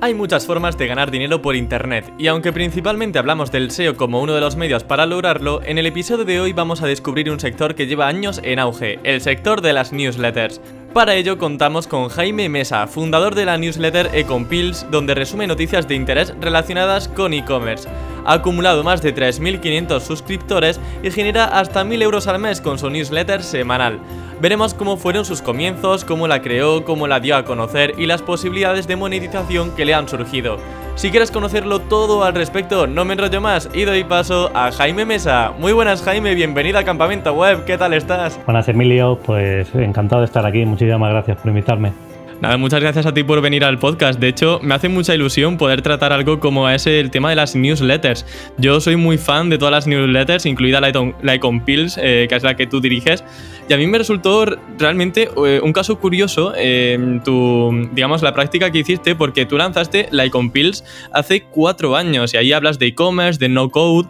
Hay muchas formas de ganar dinero por Internet, y aunque principalmente hablamos del SEO como uno de los medios para lograrlo, en el episodio de hoy vamos a descubrir un sector que lleva años en auge, el sector de las newsletters. Para ello contamos con Jaime Mesa, fundador de la newsletter Ecompills, donde resume noticias de interés relacionadas con e-commerce. Ha acumulado más de 3.500 suscriptores y genera hasta 1.000 euros al mes con su newsletter semanal. Veremos cómo fueron sus comienzos, cómo la creó, cómo la dio a conocer y las posibilidades de monetización que le han surgido. Si quieres conocerlo todo al respecto, no me enrollo más y doy paso a Jaime Mesa. Muy buenas Jaime, bienvenido a Campamento Web, ¿qué tal estás? Buenas Emilio, pues encantado de estar aquí, muchísimas gracias por invitarme. Nada, muchas gracias a ti por venir al podcast. De hecho, me hace mucha ilusión poder tratar algo como ese, el tema de las newsletters. Yo soy muy fan de todas las newsletters, incluida la, la Ecompills, eh, que es la que tú diriges. Y a mí me resultó realmente eh, un caso curioso eh, tu, digamos, la práctica que hiciste, porque tú lanzaste la Ecompills hace cuatro años y ahí hablas de e-commerce, de no-code.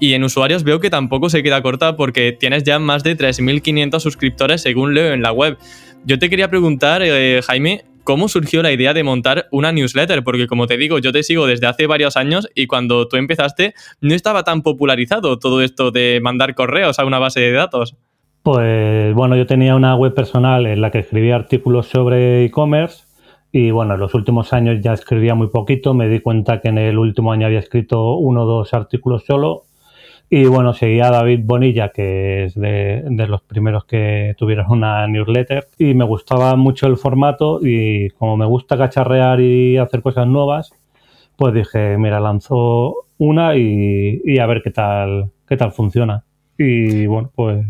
Y en usuarios veo que tampoco se queda corta porque tienes ya más de 3.500 suscriptores según leo en la web. Yo te quería preguntar, eh, Jaime, ¿cómo surgió la idea de montar una newsletter? Porque como te digo, yo te sigo desde hace varios años y cuando tú empezaste no estaba tan popularizado todo esto de mandar correos a una base de datos. Pues bueno, yo tenía una web personal en la que escribía artículos sobre e-commerce y bueno, en los últimos años ya escribía muy poquito, me di cuenta que en el último año había escrito uno o dos artículos solo y bueno, seguía a David Bonilla, que es de, los primeros que tuvieron una newsletter. Y me gustaba mucho el formato y como me gusta cacharrear y hacer cosas nuevas, pues dije, mira, lanzo una y, a ver qué tal, qué tal funciona. Y bueno, pues...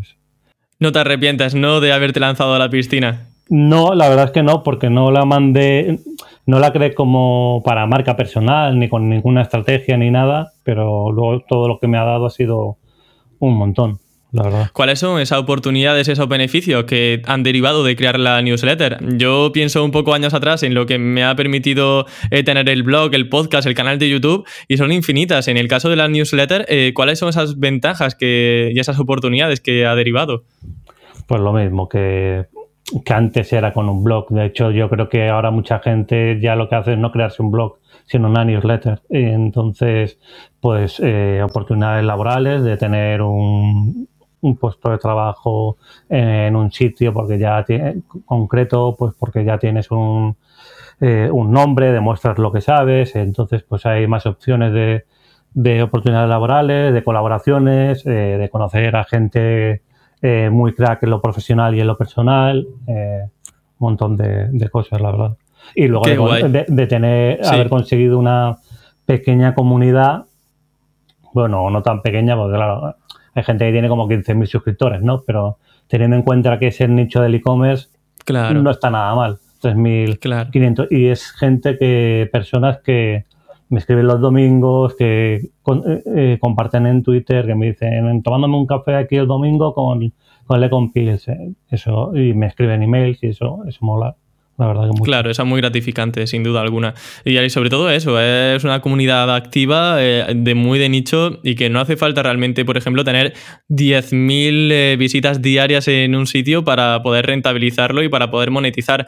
No te arrepientas, ¿no? De haberte lanzado a la piscina. No, la verdad es que no, porque no la mandé, no la creé como para marca personal, ni con ninguna estrategia ni nada, pero luego todo lo que me ha dado ha sido un montón. La verdad. ¿Cuáles son esas oportunidades, esos beneficios que han derivado de crear la newsletter? Yo pienso un poco años atrás en lo que me ha permitido eh, tener el blog, el podcast, el canal de YouTube y son infinitas. En el caso de la newsletter, eh, ¿cuáles son esas ventajas que, y esas oportunidades que ha derivado? Pues lo mismo, que que antes era con un blog. De hecho, yo creo que ahora mucha gente ya lo que hace es no crearse un blog, sino una newsletter. Entonces, pues eh, oportunidades laborales de tener un, un, puesto de trabajo en un sitio porque ya tiene, concreto, pues porque ya tienes un, eh, un nombre, demuestras lo que sabes. Entonces, pues hay más opciones de, de oportunidades laborales, de colaboraciones, eh, de conocer a gente eh, muy crack en lo profesional y en lo personal, eh, un montón de, cosas, la verdad. Y luego de, tener, haber conseguido una pequeña comunidad, bueno, no tan pequeña, porque claro, hay gente que tiene como 15.000 suscriptores, ¿no? Pero teniendo en cuenta que es el nicho del e-commerce, claro. no está nada mal. 3.500. Y es gente que, personas que, me escriben los domingos, que eh, eh, comparten en Twitter, que me dicen, tomándome un café aquí el domingo con, con Lecompils, eh, eso, y me escriben emails y eso, eso mola. La verdad que Claro, es muy gratificante, sin duda alguna. Y sobre todo eso, es una comunidad activa, de muy de nicho y que no hace falta realmente, por ejemplo, tener 10.000 visitas diarias en un sitio para poder rentabilizarlo y para poder monetizar.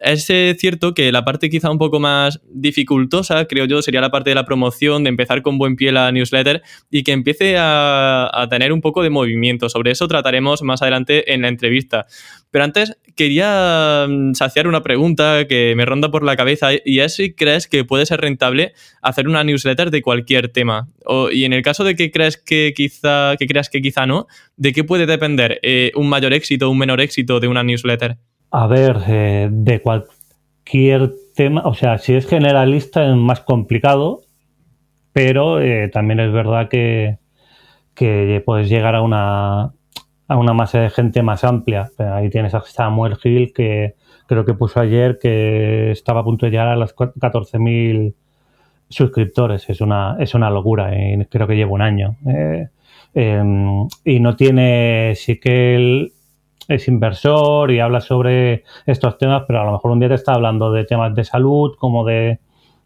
Es eh, cierto que la parte quizá un poco más dificultosa, creo yo, sería la parte de la promoción, de empezar con buen pie la newsletter y que empiece a, tener un poco de movimiento. Sobre eso trataremos más adelante en la entrevista. Pero antes quería mm, saciar una pregunta que me ronda por la cabeza y es si crees que puede ser rentable hacer una newsletter de cualquier tema. y en el caso de que creas que quizá, que creas que quizá no, ¿de qué puede depender eh, un mayor éxito o un menor éxito de una newsletter? A ver, eh, de cualquier tema, o sea, si es generalista es más complicado, pero eh, también es verdad que, puedes llegar a una, a una masa de gente más amplia. Ahí tienes a Samuel Hill, que creo que puso ayer que estaba a punto de llegar a los 14.000 suscriptores. Es una, es una locura y creo que lleva un año. Eh, em, y no tiene, sí que es inversor y habla sobre estos temas, pero a lo mejor un día te está hablando de temas de salud, como de...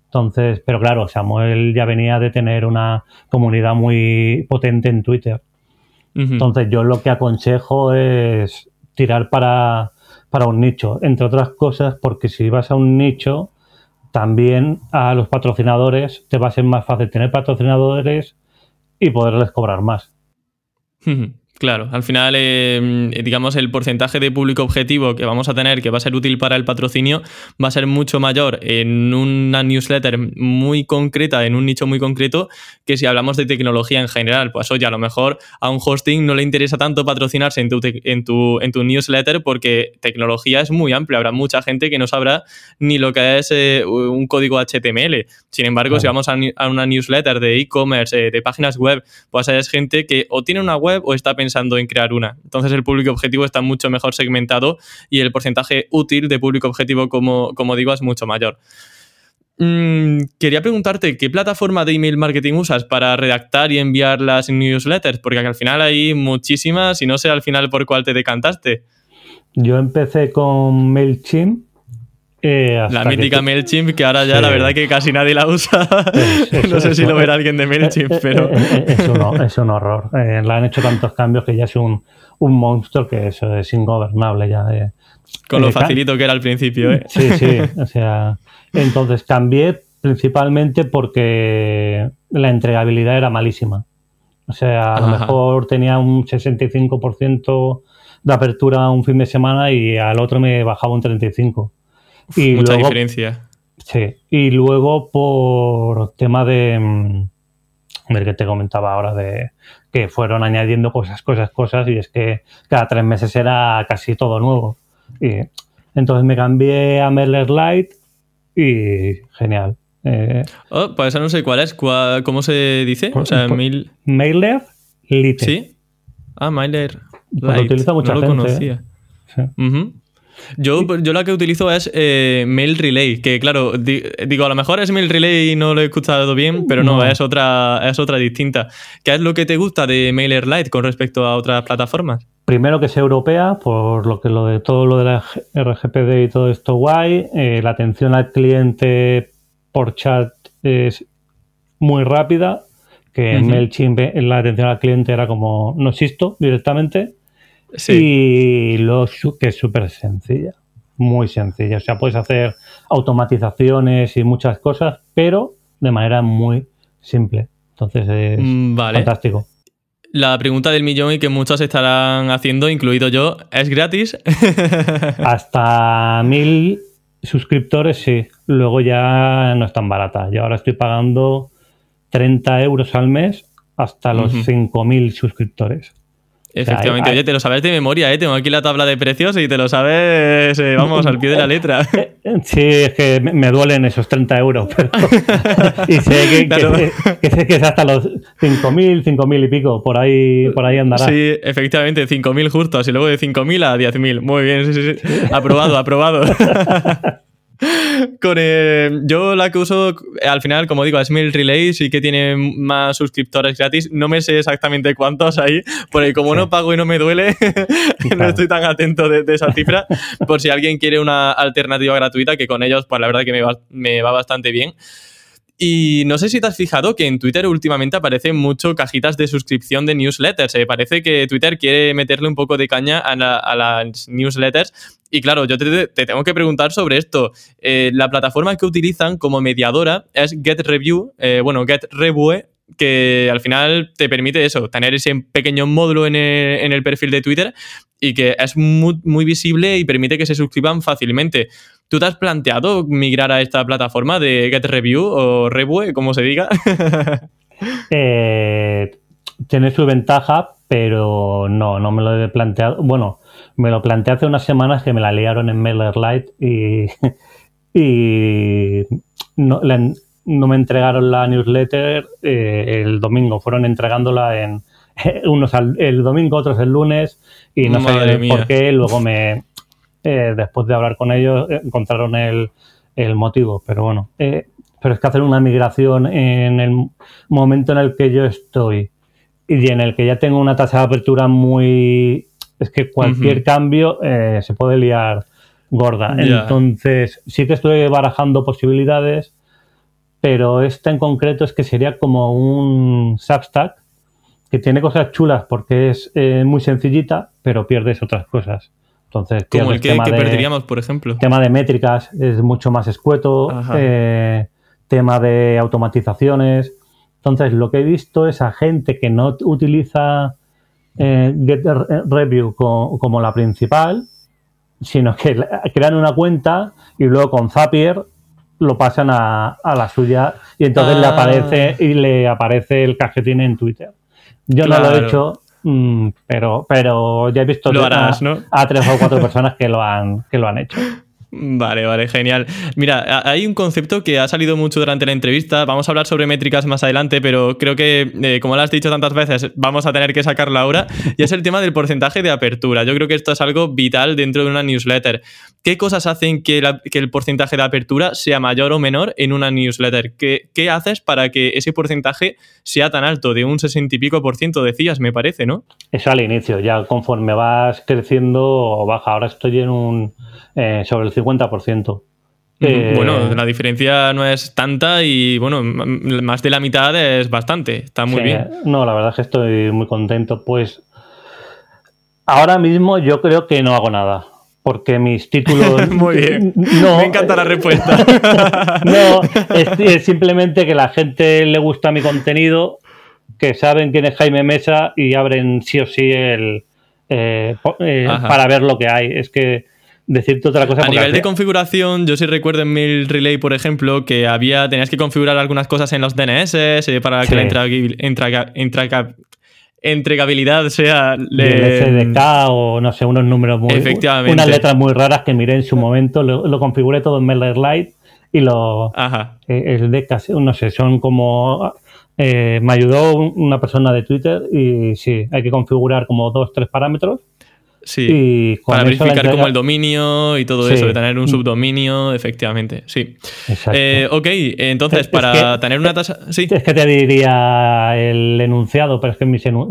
Entonces, pero claro, Samuel ya venía de tener una comunidad muy potente en Twitter. Entonces yo lo que aconsejo es tirar para, para un nicho, entre otras cosas, porque si vas a un nicho, también a los patrocinadores te va a ser más fácil tener patrocinadores y poderles cobrar más. Claro, al final, em, digamos, el porcentaje de público objetivo que vamos a tener, que va a ser útil para el patrocinio, va a ser mucho mayor en una newsletter muy concreta, en un nicho muy concreto, que si hablamos de tecnología en general. Pues oye, a lo mejor a un hosting no le interesa tanto patrocinarse en tu, en tu, en tu newsletter porque tecnología es muy amplia. Habrá mucha gente que no sabrá ni lo que es eh, un código HTML. Sin embargo, si vamos a, una newsletter de e-commerce, eh, de páginas web, pues es gente que o tiene una web o está pensando pensando en crear una. Entonces el público objetivo está mucho mejor segmentado y el porcentaje útil de público objetivo, como, como digo, es mucho mayor. Mm, quería preguntarte, ¿qué plataforma de email marketing usas para redactar y enviar las newsletters? Porque al final hay muchísimas y no sé al final por cuál te decantaste. Yo empecé con MailChimp eh, la mítica MailChimp, que ahora ya la verdad que casi nadie la usa. no sé si lo verá alguien de MailChimp, eh, eh, pero... Es un, horror. la han hecho tantos cambios que ya es un, monstruo que eso es ingobernable ya. Con lo facilito que era al principio, ¿eh? Sí, sí. O sea, entonces cambié principalmente porque la entregabilidad era malísima. O sea, a lo mejor tenía un 65% de apertura un fin de semana y al otro me bajaba un 35%. Y Mucha diferencia. Sí, y luego por tema de, mm, ver que te comentaba ahora de que fueron añadiendo cosas, cosas, cosas y es que cada tres meses era casi todo nuevo. Y entonces me cambié a Mailer Lite y genial. Eh, oh, pues no sé cuál es, ¿cómo se dice? O sea, mail... Mailer Lite. Sí. Ah, Mailer Lite. Pues lo utiliza mucha no Lo conocía. Sí. Yo, yo la que utilizo es eh, Mail Relay, que claro, digo, a lo mejor es Mail Relay y no lo he escuchado bien, pero no, Es, otra, es otra distinta. ¿Qué es lo que te gusta de MailerLite con respecto a otras plataformas? Primero que sea europea, por lo que lo de todo lo de la RGPD y todo esto guay. Eh, la atención al cliente por chat es muy rápida, que en MailChimp la atención al cliente era como no existo directamente. Y lo que es súper sencilla, muy sencilla. O sea, puedes hacer automatizaciones y muchas cosas, pero de manera muy simple. Entonces es mm, fantástico. La pregunta del millón y que muchos estarán haciendo, incluido yo, ¿es gratis? Hasta mil suscriptores, sí. Luego ya no es tan barata. Yo ahora estoy pagando 30 euros al mes hasta los 5.000 suscriptores. Efectivamente, oye, te lo sabes de memoria, ¿eh? Tengo aquí la tabla de precios y te lo sabes, eh, vamos, al pie de la letra. Sí, es que me duelen esos 30 euros, pero... y sé que, que, es hasta los 5.000, 5.000 y pico, por ahí, por ahí andará. Sí, efectivamente, 5.000 justos y luego de 5.000 a 10.000. Muy bien, sí, sí, sí. Aprobado, aprobado. Con, yo la que uso al final, como digo, es Mail Relay, sí que tiene más suscriptores gratis. No me sé exactamente cuántos hay, porque como no pago y no me duele, no estoy tan atento de, esa cifra. Por si alguien quiere una alternativa gratuita, que con ellos, pues la verdad que me va, me va bastante bien. Y no sé si te has fijado que en Twitter últimamente aparecen mucho cajitas de suscripción de newsletters. Eh. Parece que Twitter quiere meterle un poco de caña a, las newsletters. Y claro, yo te, tengo que preguntar sobre esto. Eh, la plataforma que utilizan como mediadora es GetReview, eh, bueno, GetRevue, que al final te permite eso, tener ese pequeño módulo en el, perfil de Twitter y que es muy, muy, visible y permite que se suscriban fácilmente. ¿Tú te has planteado migrar a esta plataforma de GetReview o Revue, como se diga? eh, tiene su ventaja, pero no, no me lo he planteado. Bueno, me lo planteé hace unas semanas que me la liaron en MailerLite y, y no, me entregaron la newsletter eh, el domingo, fueron entregándola en, unos el domingo, otros el lunes, y no sé por qué. Luego me, eh, después de hablar con ellos, encontraron el, el motivo. Pero bueno, eh, pero es que hacer una migración en el momento en el que yo estoy y en el que ya tengo una tasa de apertura muy... Es que cualquier cambio eh, se puede liar gorda. Entonces, sí que estoy barajando posibilidades, pero esta en concreto es que sería como un Substack que tiene cosas chulas porque es eh, muy sencillita, pero pierdes otras cosas. Entonces, como el que, perderíamos, por ejemplo. Tema de métricas es mucho más escueto, eh, tema de automatizaciones. Entonces, lo que he visto es a gente que no utiliza eh, Review como la principal, sino que crean una cuenta y luego con Zapier lo pasan a, la suya y entonces le ah. aparece y le aparece el cajetín en Twitter. Yo no lo he hecho, pero, pero ya he visto a, tres o cuatro personas que lo han, que lo han hecho. Vale, vale, genial. Mira, hay un concepto que ha salido mucho durante la entrevista. Vamos a hablar sobre métricas más adelante, pero creo que, eh, como lo has dicho tantas veces, vamos a tener que sacarlo ahora. Y es el tema del porcentaje de apertura. Yo creo que esto es algo vital dentro de una newsletter. ¿Qué cosas hacen que, el porcentaje de apertura sea mayor o menor en una newsletter? ¿Qué, ¿Qué, haces para que ese porcentaje sea tan alto? De un 60 y pico por ciento decías, me parece, ¿no? Eso al inicio, ya conforme vas creciendo baja. Ahora estoy en un eh, sobre el 50%. Eh, bueno, la diferencia no es tanta y bueno, más de la mitad es bastante, está muy bien. No, la verdad es que estoy muy contento. Pues ahora mismo yo creo que no hago nada, porque mis títulos... muy bien, me encanta la respuesta. no, es, simplemente que la gente le gusta mi contenido, que saben quién es Jaime Mesa y abren sí o sí el... Eh, para ver lo que hay. Es que decirte otra cosa. A nivel de configuración, yo sí recuerdo en Mail Relay, por ejemplo, que había tenías que configurar algunas cosas en los DNS eh, para que la entregabilidad sea... El SDK o no sé, unos números muy... Efectivamente. Unas letras muy raras que miré en su momento, lo, configuré todo en MailerLite y lo... Ajá. Eh, el de no sé, son como... Eh, me ayudó una persona de Twitter y sí, hay que configurar como dos, tres parámetros Sí, para verificar como el dominio y todo eso, de tener un subdominio, efectivamente, sí. Eh, ok, entonces para tener una tasa... Sí. Es que te diría el enunciado, pero es que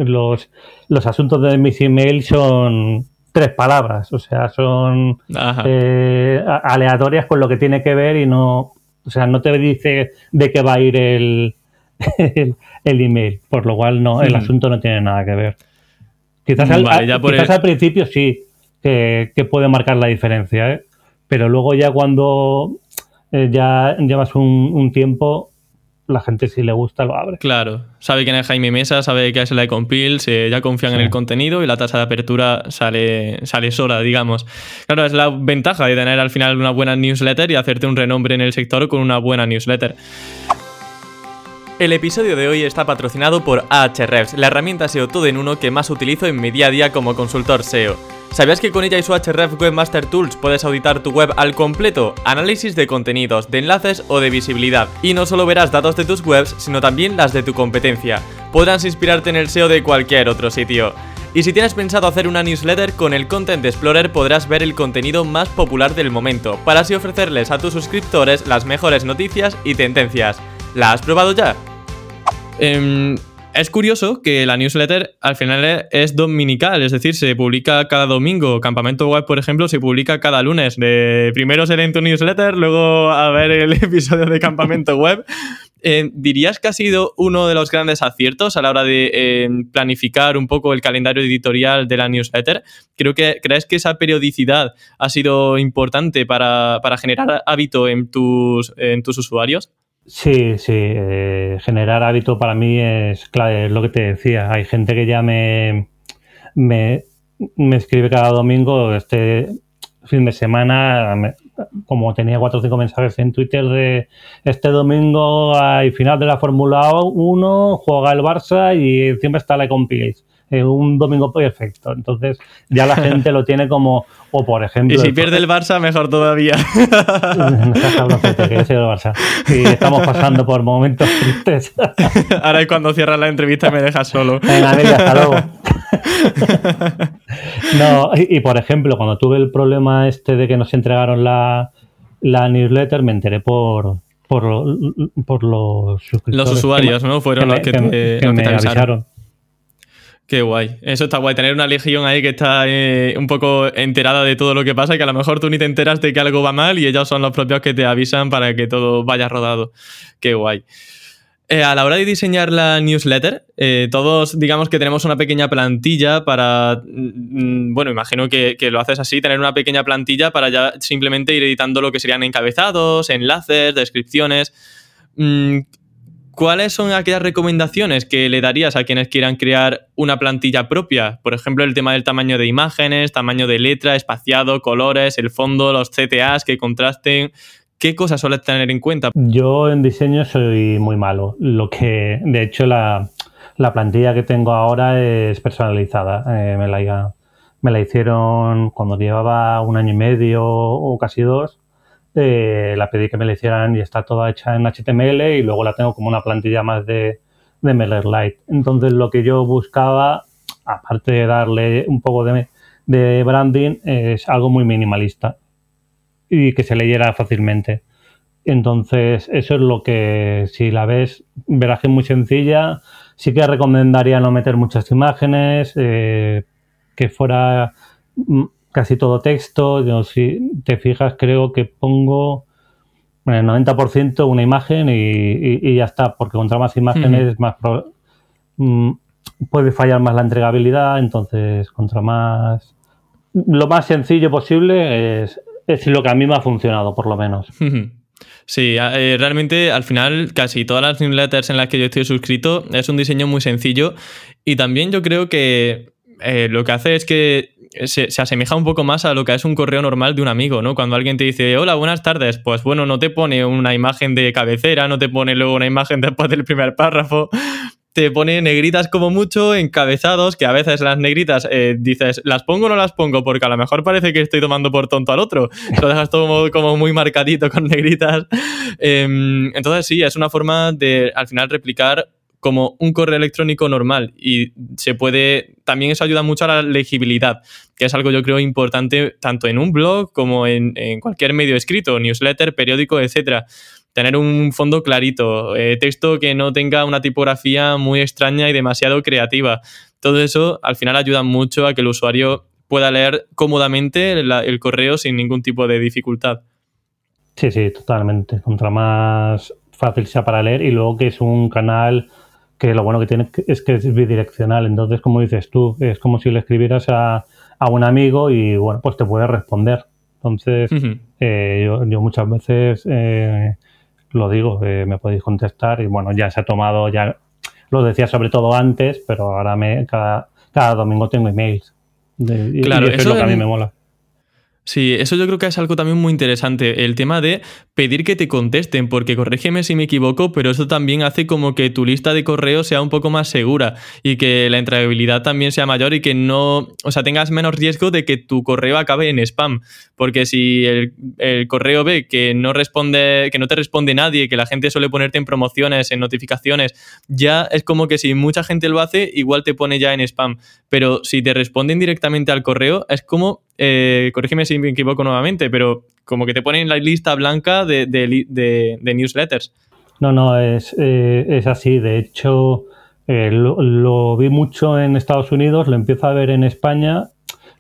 los, los asuntos de mis emails son tres palabras, o sea, son eh, aleatorias con lo que tiene que ver y no, o sea, no te dice de qué va a ir el, el, email, por lo cual no, el hmm. asunto no tiene nada que ver. Quizás, al, al, principio sí, que, puede marcar la diferencia, ¿eh? pero luego ya cuando eh, ya llevas un, tiempo, la gente si le gusta lo abre. Claro, sabe quién es Jaime Mesa, sabe que es la de Compil, se, ya confían en el contenido y la tasa de apertura sale, sale sola, digamos. Claro, es la ventaja de tener al final una buena newsletter y hacerte un renombre en el sector con una buena newsletter. El episodio de hoy está patrocinado por Ahrefs, la herramienta SEO todo en uno que más utilizo en mi día a día como consultor SEO. ¿Sabías que con ella y su Ahrefs Webmaster Tools puedes auditar tu web al completo? Análisis de contenidos, de enlaces o de visibilidad. Y no solo verás datos de tus webs, sino también las de tu competencia. Podrás inspirarte en el SEO de cualquier otro sitio. Y si tienes pensado hacer una newsletter, con el Content Explorer podrás ver el contenido más popular del momento, para así ofrecerles a tus suscriptores las mejores noticias y tendencias. ¿La has probado ya? Em, es curioso que la newsletter al final es dominical, es decir, se publica cada domingo. Campamento Web, por ejemplo, se publica cada lunes. Primero se lee tu newsletter, luego a ver el episodio de Campamento Web. Em, ¿Dirías que ha sido uno de los grandes aciertos a la hora de em, planificar un poco el calendario editorial de la newsletter? Creo que crees que esa periodicidad ha sido importante para, para generar hábito en tus, en tus usuarios. Sí, sí, eh, generar hábito para mí es clave, es lo que te decía. Hay gente que ya me, me, escribe cada domingo, este fin de semana, como tenía cuatro o cinco mensajes en Twitter de este domingo hay final de la Fórmula 1, juega el Barça y siempre está la Compiles eh, un domingo perfecto. Entonces ya la gente lo tiene como, o por ejemplo... Y si pierde el Barça, mejor todavía. que el Barça. Y estamos pasando por momentos tristes. Ahora es cuando cierras la entrevista y me dejas solo. Venga, hasta luego. no, y, por ejemplo, cuando tuve el problema este de que nos entregaron la, la newsletter, me enteré por, por, por los Los usuarios, ¿no? Fueron los que, te, avisaron. Qué guay. Eso está guay. Tener una legión ahí que está eh, un poco enterada de todo lo que pasa y que a lo mejor tú ni te enteras de que algo va mal y ellos son los propios que te avisan para que todo vaya rodado. Qué guay. Eh, a la hora de diseñar la newsletter, eh, todos digamos que tenemos una pequeña plantilla para, mm, bueno, imagino que, lo haces así, tener una pequeña plantilla para ya simplemente ir editando lo que serían encabezados, enlaces, descripciones. Mm, ¿Cuáles son aquellas recomendaciones que le darías a quienes quieran crear una plantilla propia? Por ejemplo, el tema del tamaño de imágenes, tamaño de letra, espaciado, colores, el fondo, los CTAs que contrasten. ¿Qué cosas sueles tener en cuenta? Yo en diseño soy muy malo. Lo que, de hecho, la, plantilla que tengo ahora es personalizada. Eh, me, la, me la hicieron cuando llevaba un año y medio o casi dos. Eh, la pedí que me la hicieran y está toda hecha en HTML y luego la tengo como una plantilla más de, de MailerLite. Entonces lo que yo buscaba, aparte de darle un poco de, branding, es algo muy minimalista y que se leyera fácilmente. Entonces, eso es lo que, si la ves, verás que es muy sencilla. Sí que recomendaría no meter muchas imágenes, eh, que fuera mm, casi todo texto. Yo, si te fijas, creo que pongo en el 90% una imagen y, ya está, porque contra más imágenes, más mm, puede fallar más la entregabilidad. Entonces, contra más. Lo más sencillo posible es es lo que a mí me ha funcionado, por lo menos. Sí, eh, realmente al final casi todas las newsletters en las que yo estoy suscrito es un diseño muy sencillo y también yo creo que eh, lo que hace es que se, asemeja un poco más a lo que es un correo normal de un amigo, ¿no? Cuando alguien te dice, hola, buenas tardes, pues bueno, no te pone una imagen de cabecera, no te pone luego una imagen después del primer párrafo, te pone negritas como mucho, encabezados, que a veces las negritas eh, dices, ¿las pongo o no las pongo? Porque a lo mejor parece que estoy tomando por tonto al otro. Lo dejas todo como, muy marcadito con negritas. Em, entonces sí, es una forma de al final replicar como un correo electrónico normal y se puede, también eso ayuda mucho a la legibilidad, que es algo yo creo importante tanto en un blog como en, cualquier medio escrito, newsletter, periódico, etcétera tener un fondo clarito, eh, texto que no tenga una tipografía muy extraña y demasiado creativa. Todo eso al final ayuda mucho a que el usuario pueda leer cómodamente el correo sin ningún tipo de dificultad. Sí, sí, totalmente. Contra más fácil sea para leer y luego que es un canal que lo bueno que tiene es que es bidireccional. Entonces, como dices tú, es como si le escribieras a, un amigo y bueno, pues te puede responder. Entonces, eh, yo, muchas veces eh, lo digo, eh, me podéis contestar y bueno, ya se ha tomado, ya lo decía sobre todo antes, pero ahora me cada, cada domingo tengo emails. claro, eso, es lo que a mí me mola. Sí, eso yo creo que es algo también muy interesante, el tema de pedir que te contesten, porque corrígeme si me equivoco, pero eso también hace como que tu lista de correos sea un poco más segura y que la entregabilidad también sea mayor y que no, o sea, tengas menos riesgo de que tu correo acabe en spam, porque si el, correo ve que no responde, que no te responde nadie, que la gente suele ponerte en promociones, en notificaciones, ya es como que si mucha gente lo hace, igual te pone ya en spam, pero si te responden directamente al correo, es como eh, corrígeme si me equivoco nuevamente, pero como que te ponen la lista blanca de, newsletters. No, no, es, eh, es así. De hecho, eh, lo, vi mucho en Estados Unidos, lo empiezo a ver en España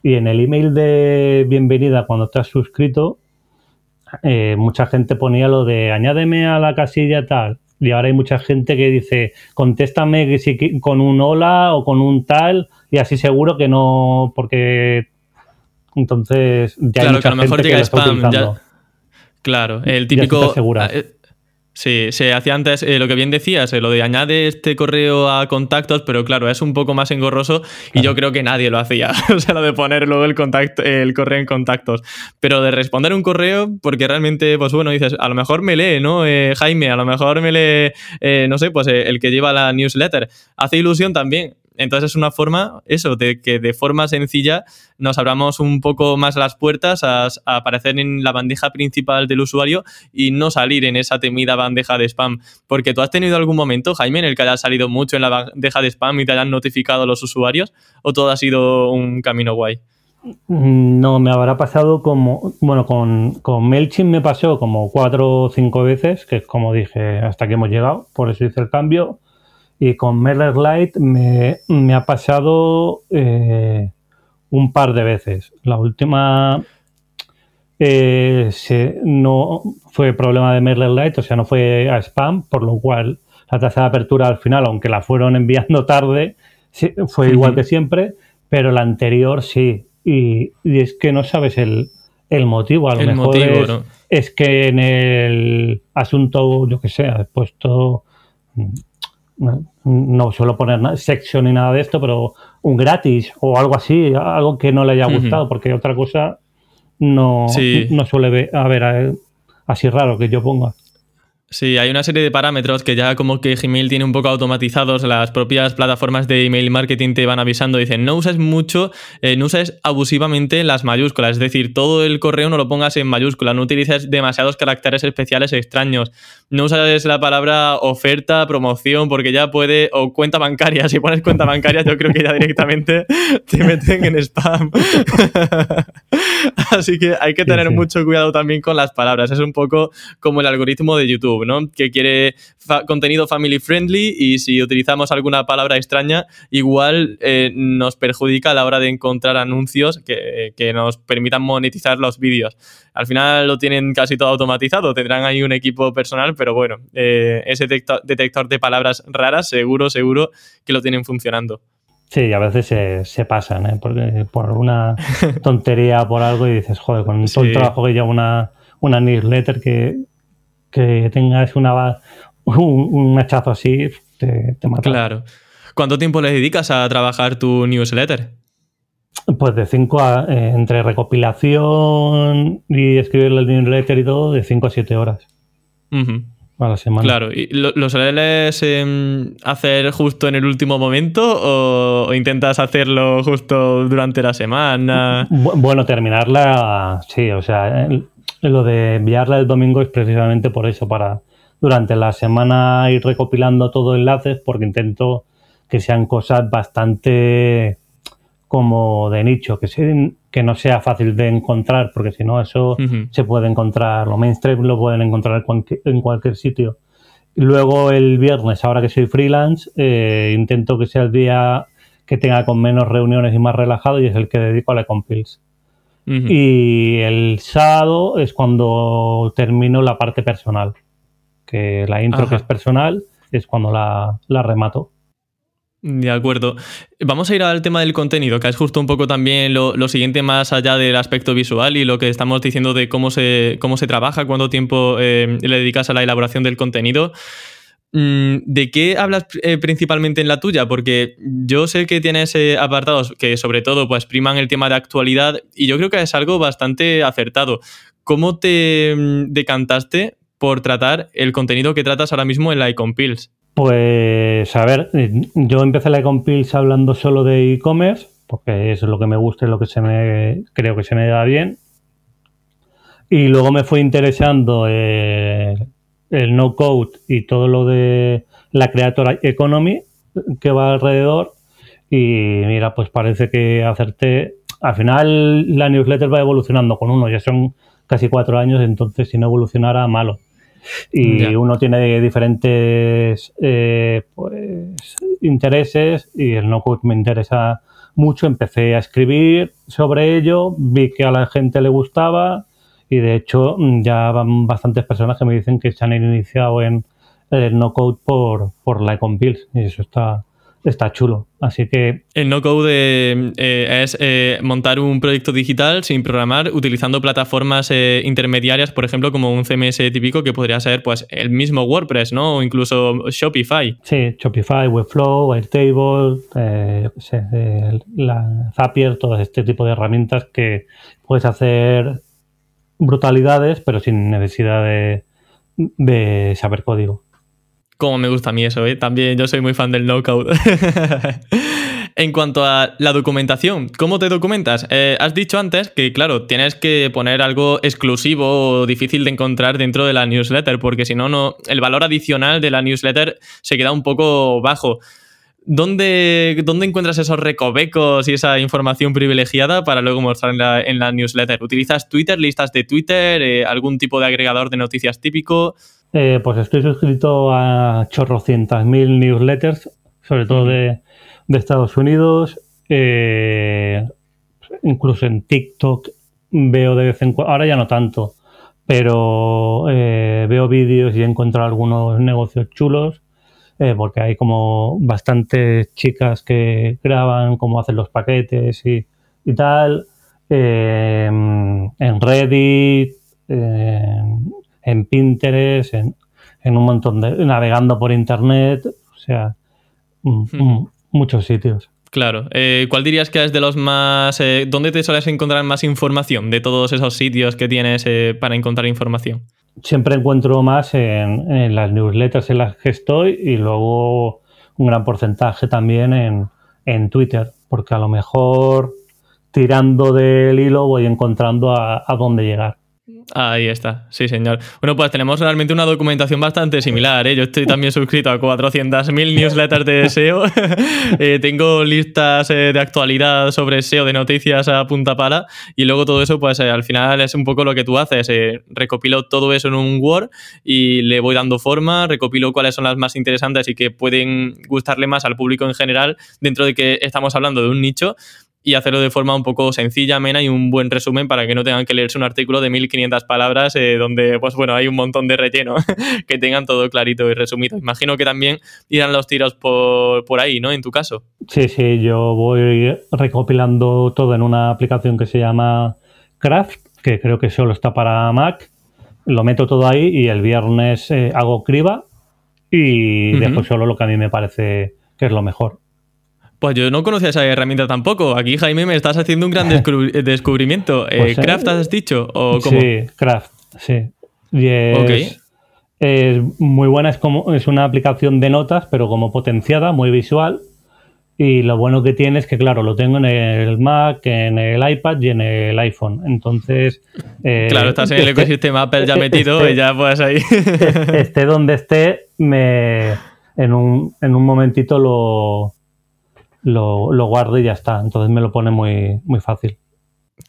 y en el email de bienvenida cuando te has suscrito, mucha gente ponía lo de añádeme a la casilla tal. Y ahora hay mucha gente que dice, contéstame con un hola o con un tal, y así seguro que no, porque entonces, ya claro, que a lo mejor llega spam. claro, el típico. Sí, se hacía antes eh, lo que bien decías, eh, lo de añade este correo a contactos, pero claro, es un poco más engorroso y yo creo que nadie lo hacía. o sea, lo de poner luego el, contacto, el correo en contactos. Pero de responder un correo, porque realmente, pues bueno, dices, a lo mejor me lee, ¿no? Eh, Jaime, a lo mejor me lee, no sé, pues el que lleva la newsletter. Hace ilusión también Entonces es una forma, eso, de que de forma sencilla nos abramos un poco más las puertas a, aparecer en la bandeja principal del usuario y no salir en esa temida bandeja de spam. Porque tú has tenido algún momento, Jaime, en el que hayas salido mucho en la bandeja de spam y te hayan notificado los usuarios, o todo ha sido un camino guay. No, me habrá pasado como, bueno, con, con MailChimp me pasó como cuatro o cinco veces, que es como dije, hasta que hemos llegado, por eso hice el cambio. Y con MailerLite me, me ha pasado eh, un par de veces. La última eh, no fue problema de MailerLite, o sea, no fue a spam, por lo cual la tasa de apertura al final, aunque la fueron enviando tarde, fue igual que siempre, pero la anterior sí. Y, es que no sabes el, motivo. A lo mejor es, que en el asunto, yo que sé, he puesto. No, suelo poner section ni nada de esto, pero un gratis o algo así, algo que no le haya gustado, porque otra cosa no, no suele haber así raro que yo ponga. Sí, hay una serie de parámetros que ya como que Gmail tiene un poco automatizados, las propias plataformas de email marketing te van avisando, dicen no uses mucho, eh, no uses abusivamente las mayúsculas, es decir, todo el correo no lo pongas en mayúscula, no utilices demasiados caracteres especiales extraños, no uses la palabra oferta, promoción, porque ya puede, o cuenta bancaria, si pones cuenta bancaria yo creo que ya directamente te meten en spam. Así que hay que tener mucho cuidado también con las palabras, es un poco como el algoritmo de YouTube. Que quiere contenido family friendly y si utilizamos alguna palabra extraña, igual eh, nos perjudica a la hora de encontrar anuncios que, nos permitan monetizar los vídeos. Al final lo tienen casi todo automatizado, tendrán ahí un equipo personal, pero bueno, eh, ese detector, de palabras raras, seguro, seguro que lo tienen funcionando. Sí, a veces se, pasan, ¿eh? Por una tontería, por algo, y dices, joder, con todo el trabajo que lleva una, una newsletter que, que tengas una, un, hachazo así, te, te mata. Claro. ¿Cuánto tiempo le dedicas a trabajar tu newsletter? Pues de 5 a. Eh, entre recopilación y escribir el newsletter y todo, de 5 a 7 horas. A la semana. Claro. ¿Y lo, sueles em, hacer justo en el último momento o, o, intentas hacerlo justo durante la semana? Bueno, terminarla, sí, o sea, lo de enviarla el domingo es precisamente por eso, para durante la semana ir recopilando todos enlaces, porque intento que sean cosas bastante como de nicho, que, que no sea fácil de encontrar, porque si no, eso se puede encontrar, lo mainstream lo pueden encontrar en cualquier sitio. Luego el viernes, ahora que soy freelance, eh, intento que sea el día que tenga con menos reuniones y más relajado y es el que dedico a la compils. Y el sábado es cuando termino la parte personal. Que la intro que es personal es cuando la, remato. De acuerdo. Vamos a ir al tema del contenido, que es justo un poco también lo, siguiente más allá del aspecto visual y lo que estamos diciendo de cómo se, cómo se trabaja, cuánto tiempo eh, le dedicas a la elaboración del contenido. Mm, ¿De qué hablas eh, principalmente en la tuya? Porque yo sé que tienes eh, apartados que sobre todo pues priman el tema de actualidad y yo creo que es algo bastante acertado. ¿Cómo te mm, decantaste por tratar el contenido que tratas ahora mismo en la Pills? Pues a ver, yo empecé la Pills hablando solo de e-commerce, porque es lo que me gusta y lo que se me creo que se me da bien. Y luego me fue interesando eh, el no code y todo lo de la creator economy que va alrededor. Y mira, pues parece que hacerte. Al final la newsletter va evolucionando con uno, ya son casi cuatro años, entonces si no evolucionara, malo. Y uno tiene diferentes eh, pues, intereses y el no code me interesa mucho. Empecé a escribir sobre ello, vi que a la gente le gustaba y de hecho mm, ya van bastantes personas que me dicen que se han iniciado en el no code por, por la Econ-Pills y eso está, está chulo. Así que. El no code eh, eh, es eh, montar un proyecto digital sin programar, utilizando plataformas intermediarias, por ejemplo, como un CMS típico que podría ser pues el mismo WordPress, ¿no? O incluso Shopify. Sí, Shopify, Webflow, Airtable, la Zapier, todo este tipo de herramientas que puedes hacer brutalidades, pero sin necesidad de, saber código. Como me gusta a mí eso, ¿eh? También yo soy muy fan del knockout. en cuanto a la documentación, ¿cómo te documentas? Eh, has dicho antes que, claro, tienes que poner algo exclusivo o difícil de encontrar dentro de la newsletter, porque si no, no, el valor adicional de la newsletter se queda un poco bajo. ¿Dónde, ¿Dónde, encuentras esos recovecos y esa información privilegiada para luego mostrar en la, en la newsletter? ¿Utilizas Twitter, listas de Twitter, eh, algún tipo de agregador de noticias típico? Eh, pues estoy suscrito a chorrocientas mil newsletters, sobre todo de, Estados Unidos. Eh, incluso en TikTok veo de vez en cuando, ahora ya no tanto, pero eh, veo vídeos y he encontrado algunos negocios chulos. Porque hay como bastantes chicas que graban cómo hacen los paquetes y, y tal. en Reddit, en Pinterest, en, un montón de. navegando por internet, o sea, muchos sitios. Claro. Eh, ¿Cuál dirías que es de los más. Eh, ¿Dónde te sueles encontrar más información de todos esos sitios que tienes eh, para encontrar información? Siempre encuentro más en, las newsletters en las que estoy y luego un gran porcentaje también en, en Twitter, porque a lo mejor tirando del hilo voy encontrando a dónde llegar. Ahí está, sí señor. Bueno, pues tenemos realmente una documentación bastante similar. ¿eh? Yo estoy también suscrito a 400.000 newsletters de SEO. Eh, tengo listas eh, de actualidad sobre SEO de noticias a punta pala. Y luego todo eso, pues al final es un poco lo que tú haces. recopilo todo eso en un Word y le voy dando forma, recopilo cuáles son las más interesantes y que pueden gustarle más al público en general, dentro de que estamos hablando de un nicho y hacerlo de forma un poco sencilla, amena y un buen resumen para que no tengan que leerse un artículo de 1500 palabras eh, donde, pues bueno, hay un montón de relleno, que tengan todo clarito y resumido. Imagino que también irán los tiros por, por ahí, ¿no? En tu caso. Sí, sí, yo voy recopilando todo en una aplicación que se llama Craft, que creo que solo está para Mac. Lo meto todo ahí y el viernes eh, hago criba y dejo solo lo que a mí me parece que es lo mejor. Pues yo no conocía esa herramienta tampoco. Aquí, Jaime, me estás haciendo un gran descubrimiento. Eh, pues, ¿Craft has dicho? ¿O Sí, Craft, sí. es, es, muy buena, es, como, es una aplicación de notas, pero como potenciada, muy visual. Y lo bueno que tiene es que, claro, lo tengo en el Mac, en el iPad y en el iPhone. Entonces. Eh, claro, estás en el este ecosistema Apple ya metido este y ya puedes ahí. esté donde esté, me, en, un, en un momentito lo, lo, lo guardo y ya está. Entonces me lo pone muy, muy fácil.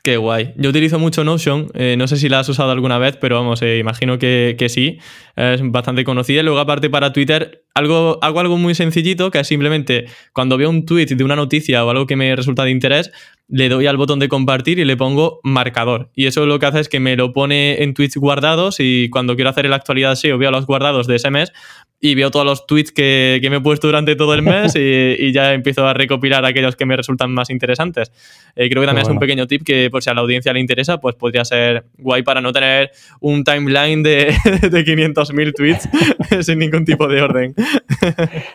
Qué guay. Yo utilizo mucho Notion. Eh, no sé si la has usado alguna vez, pero vamos, eh, imagino que, que, sí. Es bastante conocida. Luego, aparte, para Twitter, algo, hago algo muy sencillito, que es simplemente cuando veo un tweet de una noticia o algo que me resulta de interés, le doy al botón de compartir y le pongo marcador. Y eso lo que hace es que me lo pone en tweets guardados y cuando quiero hacer la actualidad SEO veo los guardados de ese mes y veo todos los tweets que, me he puesto durante todo el mes y, ya empiezo a recopilar aquellos que me resultan más interesantes. Eh, creo que también es un pequeño tip que por si a la audiencia le interesa, pues podría ser guay para no tener un timeline de, de 500.000 tweets sin ningún tipo de orden.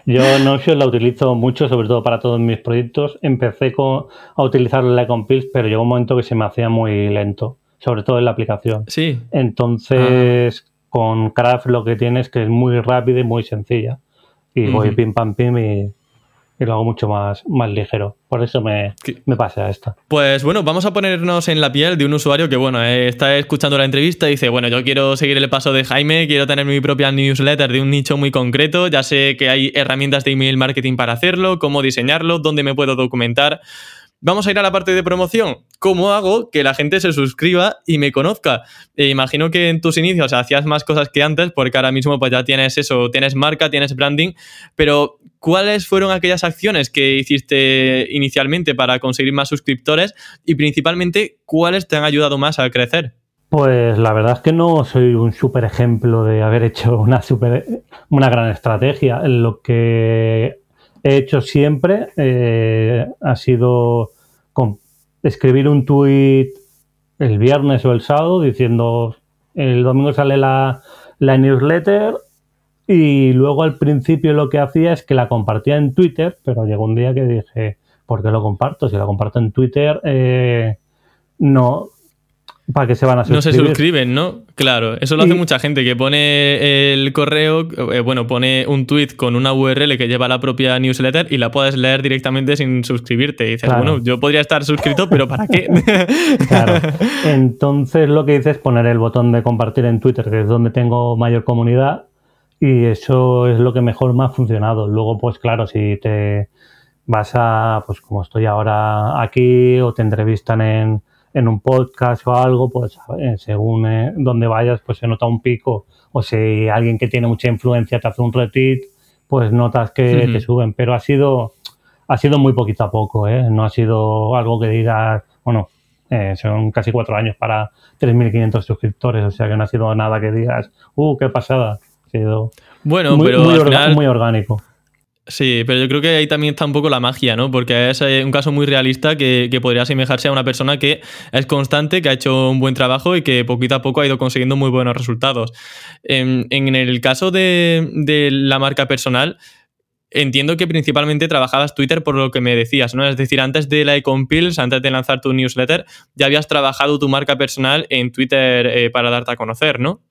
Yo Notion la utilizo mucho, sobre todo para todos mis proyectos. Empecé a utilizar la Compils, pero llegó un momento que se me hacía muy lento, sobre todo en la aplicación. Sí. Entonces, ah. con Craft lo que tienes es que es muy rápida y muy sencilla. Y voy pim pam pim y y lo hago mucho más, más ligero. Por eso me, me pasa esto. Pues bueno, vamos a ponernos en la piel de un usuario que, bueno, eh, está escuchando la entrevista y dice, bueno, yo quiero seguir el paso de Jaime, quiero tener mi propia newsletter de un nicho muy concreto, ya sé que hay herramientas de email marketing para hacerlo, cómo diseñarlo, dónde me puedo documentar. Vamos a ir a la parte de promoción. ¿Cómo hago que la gente se suscriba y me conozca? Eh, imagino que en tus inicios hacías más cosas que antes, porque ahora mismo pues ya tienes eso, tienes marca, tienes branding, pero ¿cuáles fueron aquellas acciones que hiciste inicialmente para conseguir más suscriptores y principalmente cuáles te han ayudado más a crecer? Pues la verdad es que no soy un súper ejemplo de haber hecho una, super, una gran estrategia. Lo que he hecho siempre eh, ha sido escribir un tuit el viernes o el sábado diciendo el domingo sale la, la, newsletter y luego al principio lo que hacía es que la compartía en Twitter, pero llegó un día que dije, ¿por qué lo comparto? Si la comparto en Twitter, eh, no, ¿Para que se van a suscribir? No se suscriben, ¿no? Claro, eso lo hace mucha gente que pone el correo, eh, bueno, pone un tweet con una URL que lleva la propia newsletter y la puedes leer directamente sin suscribirte. Y dices, bueno, yo podría estar suscrito, pero ¿para qué? claro. Entonces lo que hice es poner el botón de compartir en Twitter, que es donde tengo mayor comunidad, y eso es lo que mejor me ha funcionado. Luego, pues claro, si te vas a, pues como estoy ahora aquí, o te entrevistan en en un podcast o algo, pues según eh, donde vayas, pues se nota un pico. O si alguien que tiene mucha influencia te hace un retweet, pues notas que te suben. Pero ha sido, ha sido muy poquito a poco, ¿eh? No ha sido algo que digas, bueno, eh, son casi cuatro años para 3.500 suscriptores, o sea que no ha sido nada que digas, uh, qué pasada. Ha sido bueno, muy, pero muy orgánico. Sí, pero yo creo que ahí también está un poco la magia, ¿no? Porque es eh, un caso muy realista que, podría asemejarse a una persona que es constante, que ha hecho un buen trabajo y que poquito a poco ha ido consiguiendo muy buenos resultados. En, el caso de, la marca personal, entiendo que principalmente trabajabas Twitter por lo que me decías, ¿no? Es decir, antes de la Ecompills, antes de lanzar tu newsletter, ya habías trabajado tu marca personal en Twitter eh, para darte a conocer, ¿no?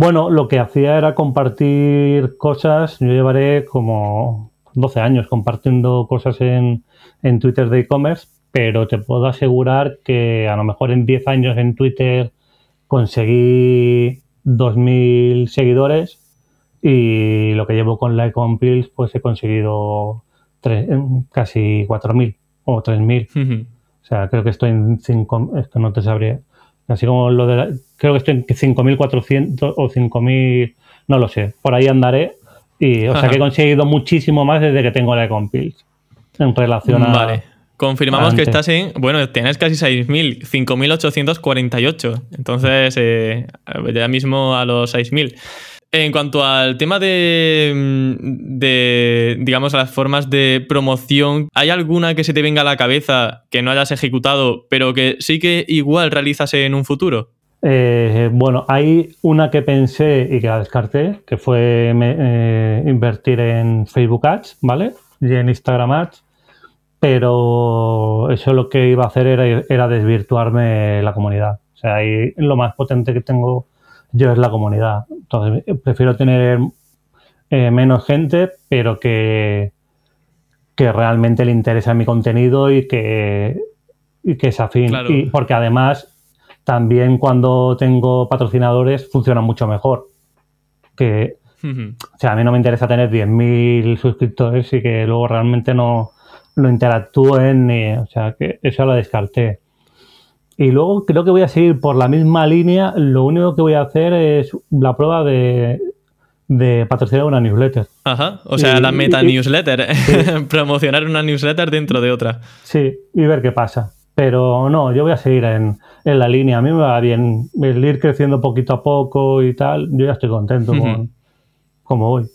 Bueno, lo que hacía era compartir cosas. Yo llevaré como 12 años compartiendo cosas en, Twitter de e-commerce, pero te puedo asegurar que a lo mejor en 10 años en Twitter conseguí 2.000 seguidores y lo que llevo con la Ecompills pues he conseguido casi 4.000 o 3.000. O sea, creo que estoy en 5, esto no te sabría. Así como lo de la, creo que estoy en 5.400 o 5.000, no lo sé, por ahí andaré. Y, o sea que he conseguido muchísimo más desde que tengo la Compils en relación a. Vale. Confirmamos que estás en. Bueno, tienes casi 6.000, 5.848. Entonces, eh, ya mismo a los 6.000. En cuanto al tema de, mm, de, digamos, las formas de promoción, ¿hay alguna que se te venga a la cabeza que no hayas ejecutado, pero que sí que igual realizas en un futuro? Eh, bueno, hay una que pensé y que la descarté, que fue eh, invertir en Facebook Ads, ¿vale? Y en Instagram Ads, pero eso lo que iba a hacer era, era desvirtuarme la comunidad. O sea, ahí lo más potente que tengo yo es la comunidad. Entonces, prefiero tener eh, menos gente, pero que, que realmente le interesa mi contenido y que, y que es afín. Y porque además, también cuando tengo patrocinadores, funciona mucho mejor. Que, o sea, a mí no me interesa tener 10.000 suscriptores y que luego realmente no, no interactúen. Ni, o sea, que eso lo descarté. Y luego creo que voy a seguir por la misma línea. Lo único que voy a hacer es la prueba de, patrocinar una newsletter. Ajá, o sea, la meta newsletter. Promocionar una newsletter dentro de otra. Sí, y ver qué pasa. Pero no, yo voy a seguir en, la línea. A mí me va bien el ir creciendo poquito a poco y tal. Yo ya estoy contento con cómo voy.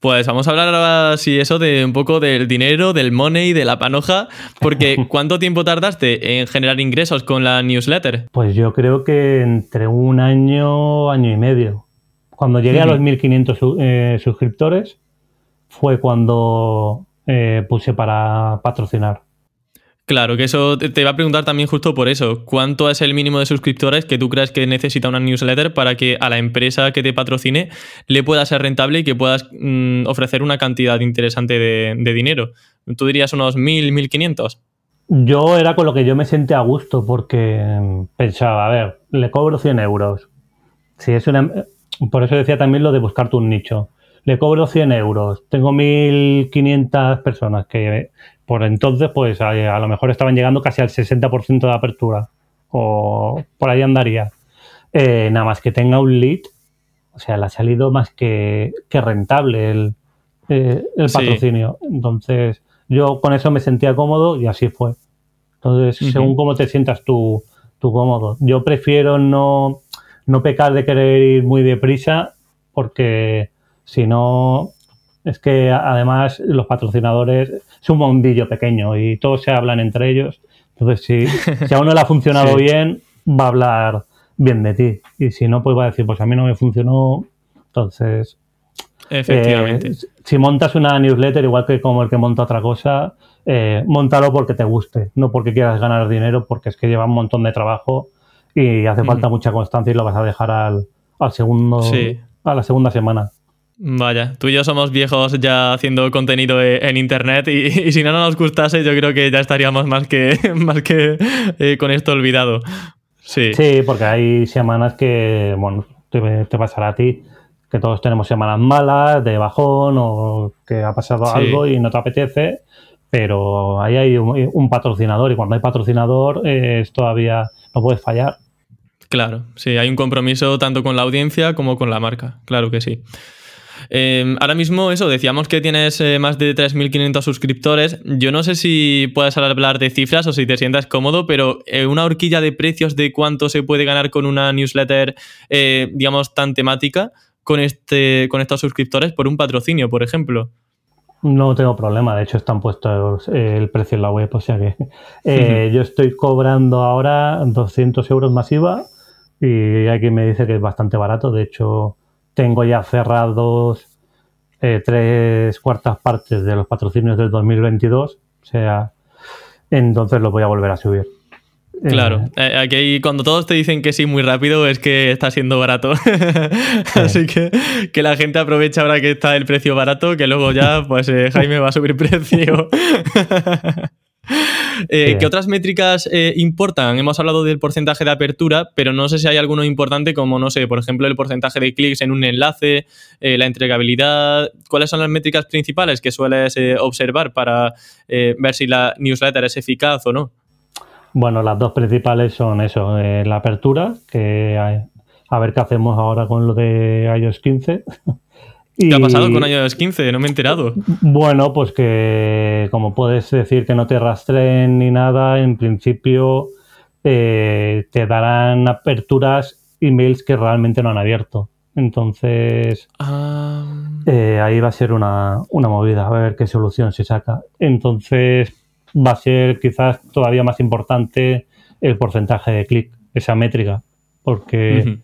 Pues vamos a hablar ahora, sí, eso de un poco del dinero, del money, de la panoja, porque ¿cuánto tiempo tardaste en generar ingresos con la newsletter? Pues yo creo que entre un año, año y medio. Cuando llegué a los 1500 eh, suscriptores fue cuando eh, puse para patrocinar. Claro, que eso te iba a preguntar también justo por eso. ¿Cuánto es el mínimo de suscriptores que tú crees que necesita una newsletter para que a la empresa que te patrocine le pueda ser rentable y que puedas mm, ofrecer una cantidad interesante de, dinero? ¿Tú dirías unos 1.000, 1.500? Yo era con lo que yo me sentía a gusto porque pensaba, a ver, le cobro 100 euros. Si es una, por eso decía también lo de buscarte un nicho. Le cobro 100 euros, tengo 1.500 personas que por entonces, pues a, lo mejor estaban llegando casi al 60% de apertura. O por ahí andaría. Eh, nada más que tenga un lead, o sea, le ha salido más que, rentable el, eh, patrocinio. Entonces, yo con eso me sentía cómodo y así fue. Entonces, según cómo te sientas tú, tú cómodo. Yo prefiero no, no pecar de querer ir muy deprisa porque si no, es que además los patrocinadores es un mundillo pequeño y todos se hablan entre ellos. Entonces, si, si a uno le ha funcionado bien, va a hablar bien de ti. Y si no, pues va a decir, pues a mí no me funcionó. Entonces, Efectivamente. Eh, si montas una newsletter, igual que como el que monta otra cosa, eh, montalo porque te guste, no porque quieras ganar dinero, porque es que lleva un montón de trabajo y hace falta mucha constancia y lo vas a dejar al, al segundo, a la segunda semana. Vaya, tú y yo somos viejos ya haciendo contenido e, en internet y, si no, nos gustase yo creo que ya estaríamos más que, más que eh, con esto olvidado. Sí. sí, porque hay semanas que, bueno, te, pasará a ti, que todos tenemos semanas malas, de bajón o que ha pasado algo y no te apetece, pero ahí hay un, patrocinador y cuando hay patrocinador es todavía no puedes fallar. Claro, sí, hay un compromiso tanto con la audiencia como con la marca, claro que sí. Em, ahora mismo, eso, decíamos que tienes eh, más de 3.500 suscriptores. Yo no sé si puedes hablar de cifras o si te sientas cómodo, pero eh, una horquilla de precios de cuánto se puede ganar con una newsletter, eh, digamos, tan temática con, este, con estos suscriptores por un patrocinio, por ejemplo. No tengo problema, de hecho están puestos el precio en la web, o sea que yo estoy cobrando ahora 200 euros masiva y hay quien me dice que es bastante barato, de hecho tengo ya cerrados eh, tres cuartas partes de los patrocinios del 2022. O sea, entonces lo voy a volver a subir. Claro, eh, aquí cuando todos te dicen que sí muy rápido es que está siendo barato. Así que que la gente aproveche ahora que está el precio barato, que luego ya pues eh, Jaime va a subir precio. Eh, ¿Qué otras métricas eh, importan? Hemos hablado del porcentaje de apertura, pero no sé si hay alguno importante como, no sé, por ejemplo, el porcentaje de clics en un enlace, eh, la entregabilidad. ¿Cuáles son las métricas principales que sueles observar para ver si la newsletter es eficaz o no? Bueno, las dos principales son eso, la apertura, que a ver qué hacemos ahora con lo de iOS 15. ¿Qué ha pasado con iOS 15? No me he enterado. Bueno, pues que como puedes decir que no te rastreen ni nada, en principio eh, te darán aperturas emails que realmente no han abierto. Entonces, ah. eh, ahí va a ser una, una, movida, a ver qué solución se saca. Entonces, va a ser quizás todavía más importante el porcentaje de clic, esa métrica, porque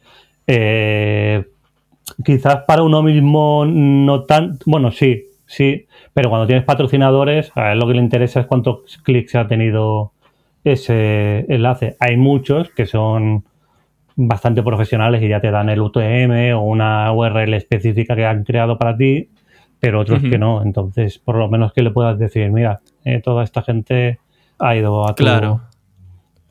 quizás para uno mismo no tan, bueno, sí, sí, pero cuando tienes patrocinadores, a él lo que le interesa es cuántos clics ha tenido ese enlace. Hay muchos que son bastante profesionales y ya te dan el UTM o una URL específica que han creado para ti, pero otros que no. Entonces, por lo menos que le puedas decir, mira, eh, toda esta gente ha ido a tu, claro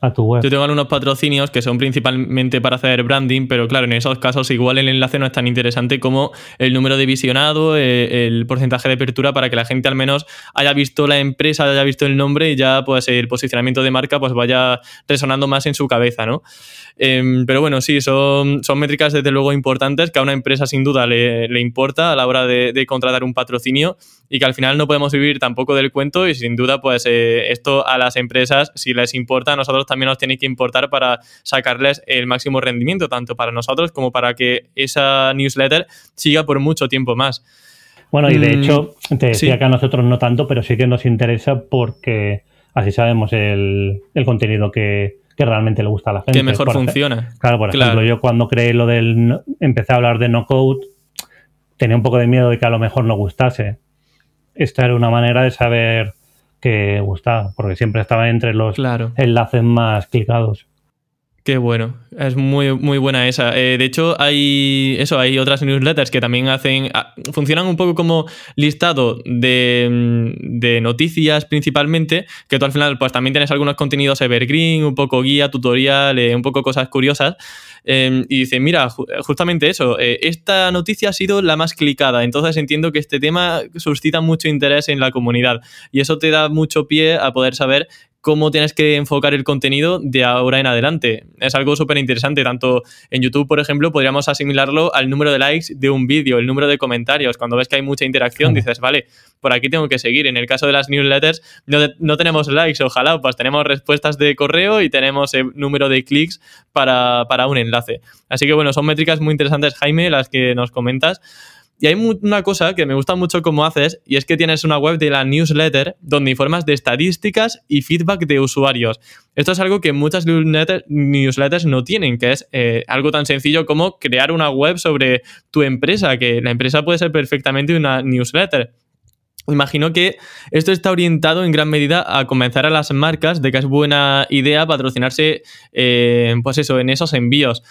a tu web. Yo tengo algunos patrocinios que son principalmente para hacer branding, pero claro, en esos casos igual el enlace no es tan interesante como el número de visionado, eh, el porcentaje de apertura para que la gente al menos haya visto la empresa, haya visto el nombre y ya pues el posicionamiento de marca pues vaya resonando más en su cabeza, ¿no? Em, pero bueno, sí, son, son métricas desde luego importantes que a una empresa sin duda le, importa a la hora de, de contratar un patrocinio y que al final no podemos vivir tampoco del cuento y sin duda pues eh, esto a las empresas si les importa a nosotros también nos tiene que importar para sacarles el máximo rendimiento tanto para nosotros como para que esa newsletter siga por mucho tiempo más. Bueno, y de mm, hecho, te decía que a nosotros no tanto, pero sí que nos interesa porque así sabemos el, contenido que, realmente le gusta a la gente. Que mejor funciona. Claro, por ejemplo, yo cuando creé lo del. empecé a hablar de no code, tenía un poco de miedo de que a lo mejor no gustase esta era una manera de saber que gustaba, porque siempre estaba entre los enlaces más clicados. Qué bueno, es muy, muy buena esa. Eh, de hecho, hay eso, hay otras newsletters que también hacen, ah, funcionan un poco como listado de, mm, de, noticias principalmente, que tú al final pues también tienes algunos contenidos evergreen, un poco guía, tutorial, eh, un poco cosas curiosas. Em, y dice, mira, justamente eso, eh, esta noticia ha sido la más clicada, entonces entiendo que este tema suscita mucho interés en la comunidad y eso te da mucho pie a poder saber cómo tienes que enfocar el contenido de ahora en adelante. Es algo súper interesante, tanto en YouTube, por ejemplo, podríamos asimilarlo al número de likes de un vídeo, el número de comentarios. Cuando ves que hay mucha interacción, dices, vale, por aquí tengo que seguir. En el caso de las newsletters, no, tenemos likes, ojalá, pues tenemos respuestas de correo y tenemos el número de clics para, para un enlace. Así que bueno, son métricas muy interesantes, Jaime, las que nos comentas. Y hay una cosa que me gusta mucho cómo haces, y es que tienes una web de la newsletter donde informas de estadísticas y feedback de usuarios. Esto es algo que muchas newsletters no tienen, que es eh, algo tan sencillo como crear una web sobre tu empresa, que la empresa puede ser perfectamente una newsletter. Imagino que esto está orientado en gran medida a convencer a las marcas de que es buena idea patrocinarse, eh, pues eso, en esos envíos.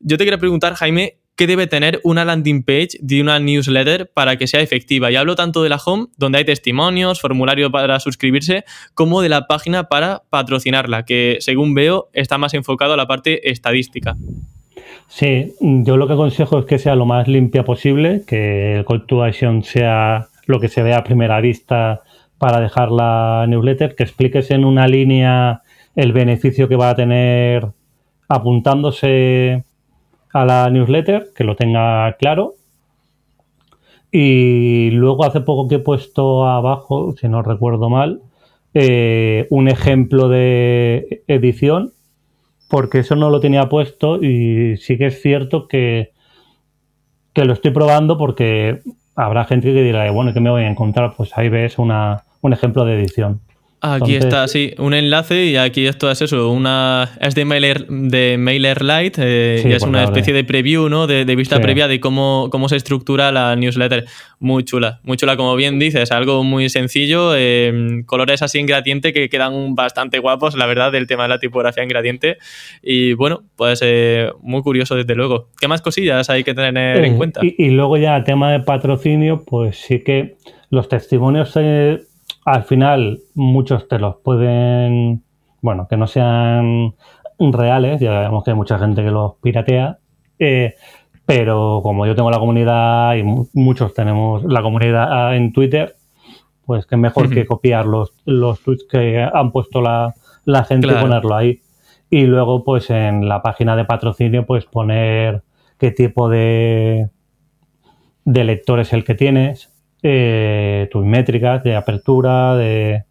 Yo te quería preguntar, Jaime, ¿qué debe tener una landing page de una newsletter para que sea efectiva? Y hablo tanto de la home, donde hay testimonios, formulario para suscribirse, como de la página para patrocinarla, que según veo está más enfocado a la parte estadística. Sí, yo lo que aconsejo es que sea lo más limpia posible, que el call to sea lo que se ve a primera vista para dejar la newsletter, que expliques en una línea el beneficio que va a tener apuntándose a la newsletter, que lo tenga claro. Y luego hace poco que he puesto abajo, si no recuerdo mal, eh, un ejemplo de edición, porque eso no lo tenía puesto y sí que es cierto que, que lo estoy probando porque habrá gente que dirá, bueno, ¿qué me voy a encontrar? Pues ahí ves una, un ejemplo de edición. Aquí está, sí, un enlace y aquí esto es eso, una es de Mailer, de MailerLite eh, y es pues una especie de preview, ¿no? De, vista previa de cómo, cómo se estructura la newsletter. Muy chula, muy chula, como bien dices, algo muy sencillo, eh, colores así en gradiente que quedan bastante guapos, la verdad, del tema de la tipografía en gradiente. Y bueno, pues eh, muy curioso desde luego. ¿Qué más cosillas hay que tener en cuenta? Y, y, luego ya tema de patrocinio, pues sí que los testimonios al final muchos te los pueden, bueno, que no sean reales, ya vemos que hay mucha gente que los piratea, eh, pero como yo tengo la comunidad y muchos tenemos la comunidad en Twitter, pues que mejor que copiar los, los tweets que han puesto la, gente y ponerlo ahí. Y luego, pues en la página de patrocinio, pues poner qué tipo de, de lector es el que tienes, eh, tus métricas de apertura, de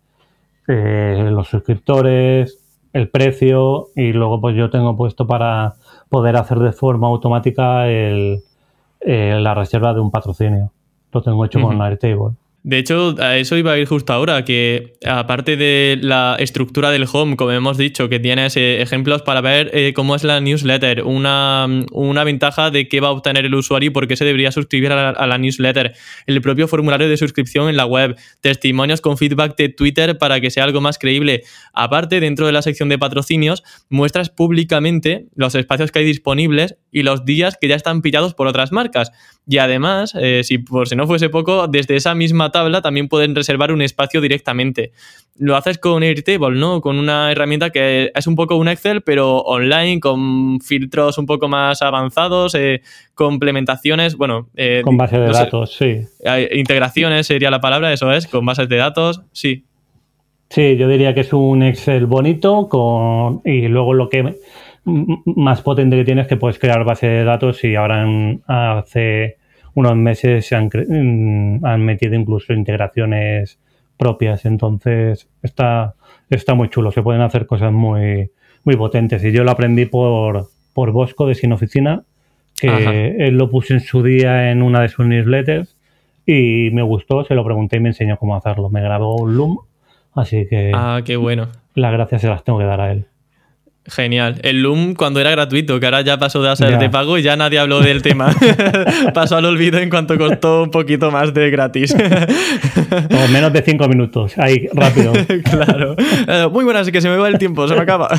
los suscriptores, el precio y luego pues yo tengo puesto para poder hacer de forma automática el, la reserva de un patrocinio. Lo tengo hecho con Airtable. De hecho, a eso iba a ir justo ahora, que aparte de la estructura del home, como hemos dicho, que tienes ejemplos para ver eh, cómo es la newsletter, una, ventaja de qué va a obtener el usuario y por qué se debería suscribir a la, newsletter, el propio formulario de suscripción en la web, testimonios con feedback de Twitter para que sea algo más creíble. Aparte, dentro de la sección de patrocinios, muestras públicamente los espacios que hay disponibles y los días que ya están pillados por otras marcas. Y además, eh, si por si no fuese poco, desde esa misma tabla también pueden reservar un espacio directamente. Lo haces con Airtable, ¿no? Con una herramienta que es un poco un Excel, pero online, con filtros un poco más avanzados, eh, complementaciones, bueno... Eh, con bases de datos, sí. Integraciones sería la palabra, eso es, con bases de datos, sí. Sí, yo diría que es un Excel bonito con y luego lo que más potente que tienes que puedes crear base de datos y ahora hace unos meses se han, mm, han, metido incluso integraciones propias. Entonces está, está muy chulo. Se pueden hacer cosas muy, muy potentes. Y yo lo aprendí por, por Bosco de Sin Oficina, que él lo puso en su día en una de sus newsletters y me gustó. Se lo pregunté y me enseñó cómo hacerlo. Me grabó un Loom. Así que. Ah, qué bueno. Las gracias se las tengo que dar a él. Genial. El Loom cuando era gratuito, que ahora ya pasó de ser de pago y ya nadie habló del tema. pasó al olvido en cuanto costó un poquito más de gratis. o menos de cinco minutos. Ahí, rápido. claro. Eh, muy buenas, que se me va el tiempo, se me acaba.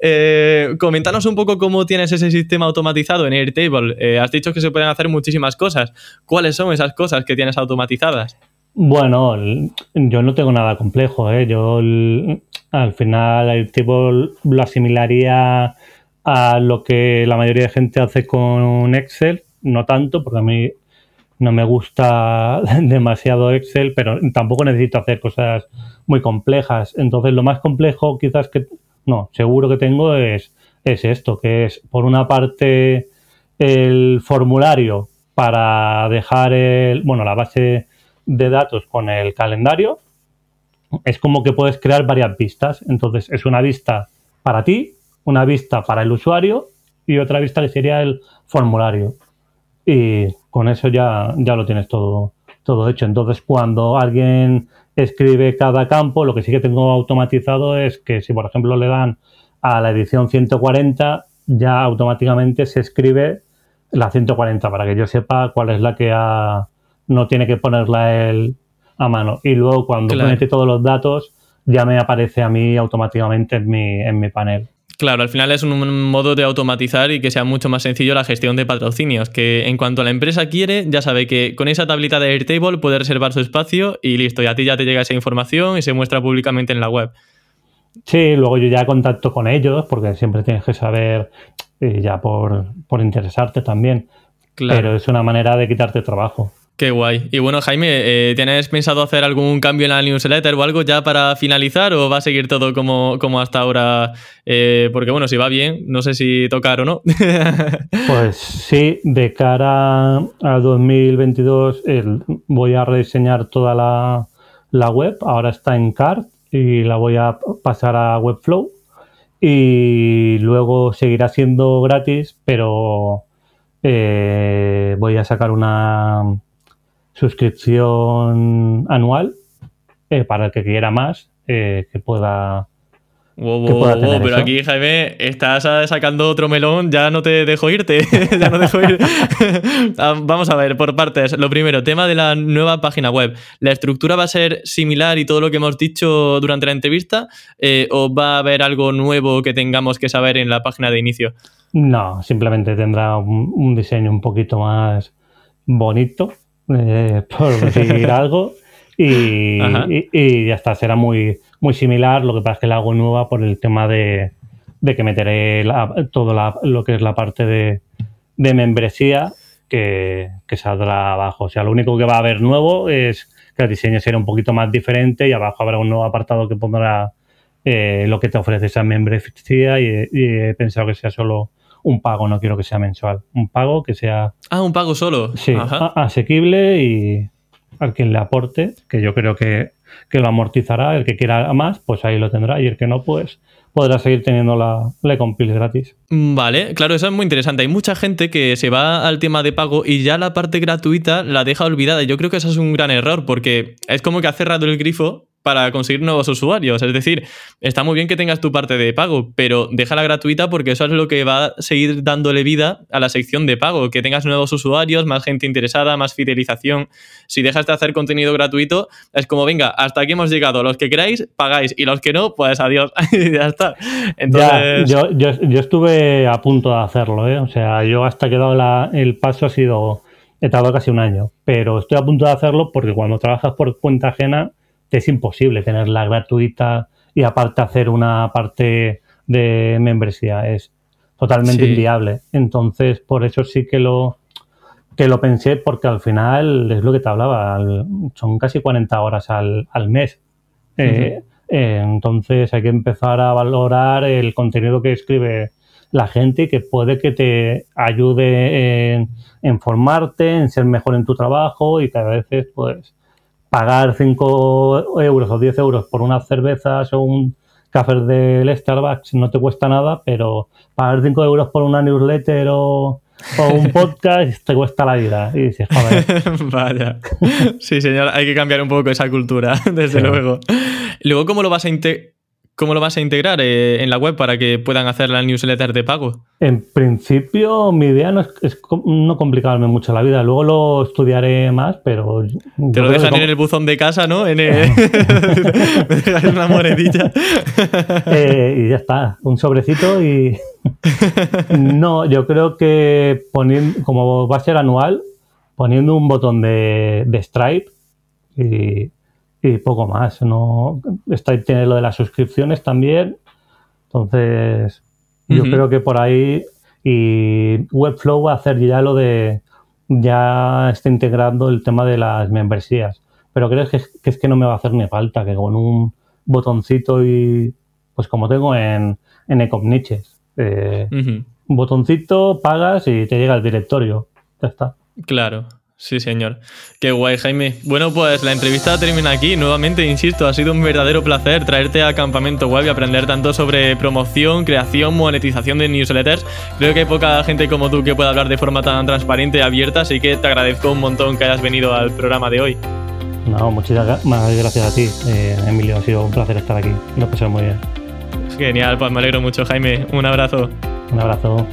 eh, coméntanos un poco cómo tienes ese sistema automatizado en Airtable. Eh, has dicho que se pueden hacer muchísimas cosas. ¿Cuáles son esas cosas que tienes automatizadas? Bueno, yo no tengo nada complejo, ¿eh? Yo al final el tipo lo asimilaría a lo que la mayoría de gente hace con Excel, no tanto, porque a mí no me gusta demasiado Excel, pero tampoco necesito hacer cosas muy complejas. Entonces, lo más complejo quizás que, no, seguro que tengo es, es esto, que es por una parte el formulario para dejar el, bueno, la base de datos con el calendario, es como que puedes crear varias vistas. Entonces, es una vista para ti, una vista para el usuario y otra vista que sería el formulario. Y con eso ya, ya lo tienes todo, todo hecho. Entonces, cuando alguien escribe cada campo, lo que sí que tengo automatizado es que si, por ejemplo, le dan a la edición 140, ya automáticamente se escribe la 140 para que yo sepa cuál es la que ha, no tiene que ponerla él a mano. Y luego cuando mete todos los datos, ya me aparece a mí automáticamente en mi, en mi panel. Claro, al final es un modo de automatizar y que sea mucho más sencillo la gestión de patrocinios, que en cuanto la empresa quiere, ya sabe que con esa tablita de Airtable puede reservar su espacio y listo, y a ti ya te llega esa información y se muestra públicamente en la web. Sí, luego yo ya contacto con ellos, porque siempre tienes que saber, eh, ya por, por interesarte también. Claro. Pero es una manera de quitarte trabajo. Qué guay. Y bueno, Jaime, eh, ¿tienes pensado hacer algún cambio en la newsletter o algo ya para finalizar o va a seguir todo como, como hasta ahora? Eh, porque bueno, si va bien, no sé si tocar o no. pues sí, de cara a 2022 voy a rediseñar toda la, la web. Ahora está en Cart y la voy a pasar a Webflow. Y luego seguirá siendo gratis, pero eh, voy a sacar una suscripción anual eh, para el que quiera más eh, que pueda pero aquí, Jaime, estás sacando otro melón, ya no te dejo irte. ya no dejo ir. Ah, vamos a ver, por partes. Lo primero, tema de la nueva página web. ¿La estructura va a ser similar y todo lo que hemos dicho durante la entrevista? Eh, ¿O va a haber algo nuevo que tengamos que saber en la página de inicio? No, simplemente tendrá un diseño un poquito más bonito eh, por decir algo. Y, ya está, será muy, muy similar. Lo que pasa es que la hago nueva por el tema de, que meteré todo lo que es la parte de, membresía que, saldrá abajo. O sea, lo único que va a haber nuevo es que el diseño será un poquito más diferente y abajo habrá un nuevo apartado que pondrá eh, lo que te ofrece esa membresía y he pensado que sea solo un pago, no quiero que sea mensual. Un pago que sea. Ah, un pago solo. Sí, asequible y al quien le aporte, que yo creo que, lo amortizará. El que quiera más, pues ahí lo tendrá. Y el que no, pues podrá seguir teniendo la, la compil gratis. Vale, claro, eso es muy interesante. Hay mucha gente que se va al tema de pago y ya la parte gratuita la deja olvidada. Yo creo que eso es un gran error porque es como que ha cerrado el grifo para conseguir nuevos usuarios. Es decir, está muy bien que tengas tu parte de pago, pero déjala gratuita porque eso es lo que va a seguir dándole vida a la sección de pago, que tengas nuevos usuarios, más gente interesada, más fidelización. Si dejas de hacer contenido gratuito, es como, venga, hasta aquí hemos llegado. Los que queráis, pagáis, y los que no, pues adiós. ya está. Entonces... yo, estuve a punto de hacerlo, ¿eh? O sea, yo hasta que he dado el paso ha sido... He tardado casi un año, pero estoy a punto de hacerlo porque cuando trabajas por cuenta ajena es imposible tenerla gratuita y aparte hacer una parte de membresía. Es totalmente inviable. Entonces, por eso sí que lo, que lo pensé, porque al final es lo que te hablaba, son casi 40 horas al, mes. Eh, eh, entonces hay que empezar a valorar el contenido que escribe la gente y que puede que te ayude en, en formarte, en ser mejor en tu trabajo y que a veces pues pagar 5 euros o 10 euros por unas cervezas o un café del Starbucks no te cuesta nada, pero pagar 5 euros por una newsletter o, un podcast te cuesta la vida. Y dices, joder. Vaya. Sí, señor, hay que cambiar un poco esa cultura, desde luego. Luego, ¿cómo lo vas a integrar? ¿Cómo lo vas a integrar eh, en la web para que puedan hacer la newsletter de pago? En principio, mi idea no es, no complicarme mucho la vida. Luego lo estudiaré más, pero. Te lo dejan en el buzón de casa, ¿no? En una monedilla. Eh, y ya está. Un sobrecito y. no, yo creo que poniendo, como va a ser anual, poniendo un botón de, de Stripe y y poco más. No está tiene lo de las suscripciones también. Entonces, yo creo que por ahí y Webflow va a hacer ya lo de ya está integrando el tema de las membresías. Pero creo que, es que no me va a hacer ni falta, que con un botoncito y pues como tengo en, en Ecomniches. Eh, un botoncito, pagas y te llega el directorio. Ya está. Claro. Sí, señor. Qué guay, Jaime. Bueno, pues la entrevista termina aquí. Nuevamente, insisto, ha sido un verdadero placer traerte a Campamento Web y aprender tanto sobre promoción, creación, monetización de newsletters. Creo que hay poca gente como tú que pueda hablar de forma tan transparente y abierta, así que te agradezco un montón que hayas venido al programa de hoy. No, muchísimas gracias a ti, eh, Emilio. Ha sido un placer estar aquí. Lo pasé muy bien. Genial, pues me alegro mucho, Jaime. Un abrazo. Un abrazo.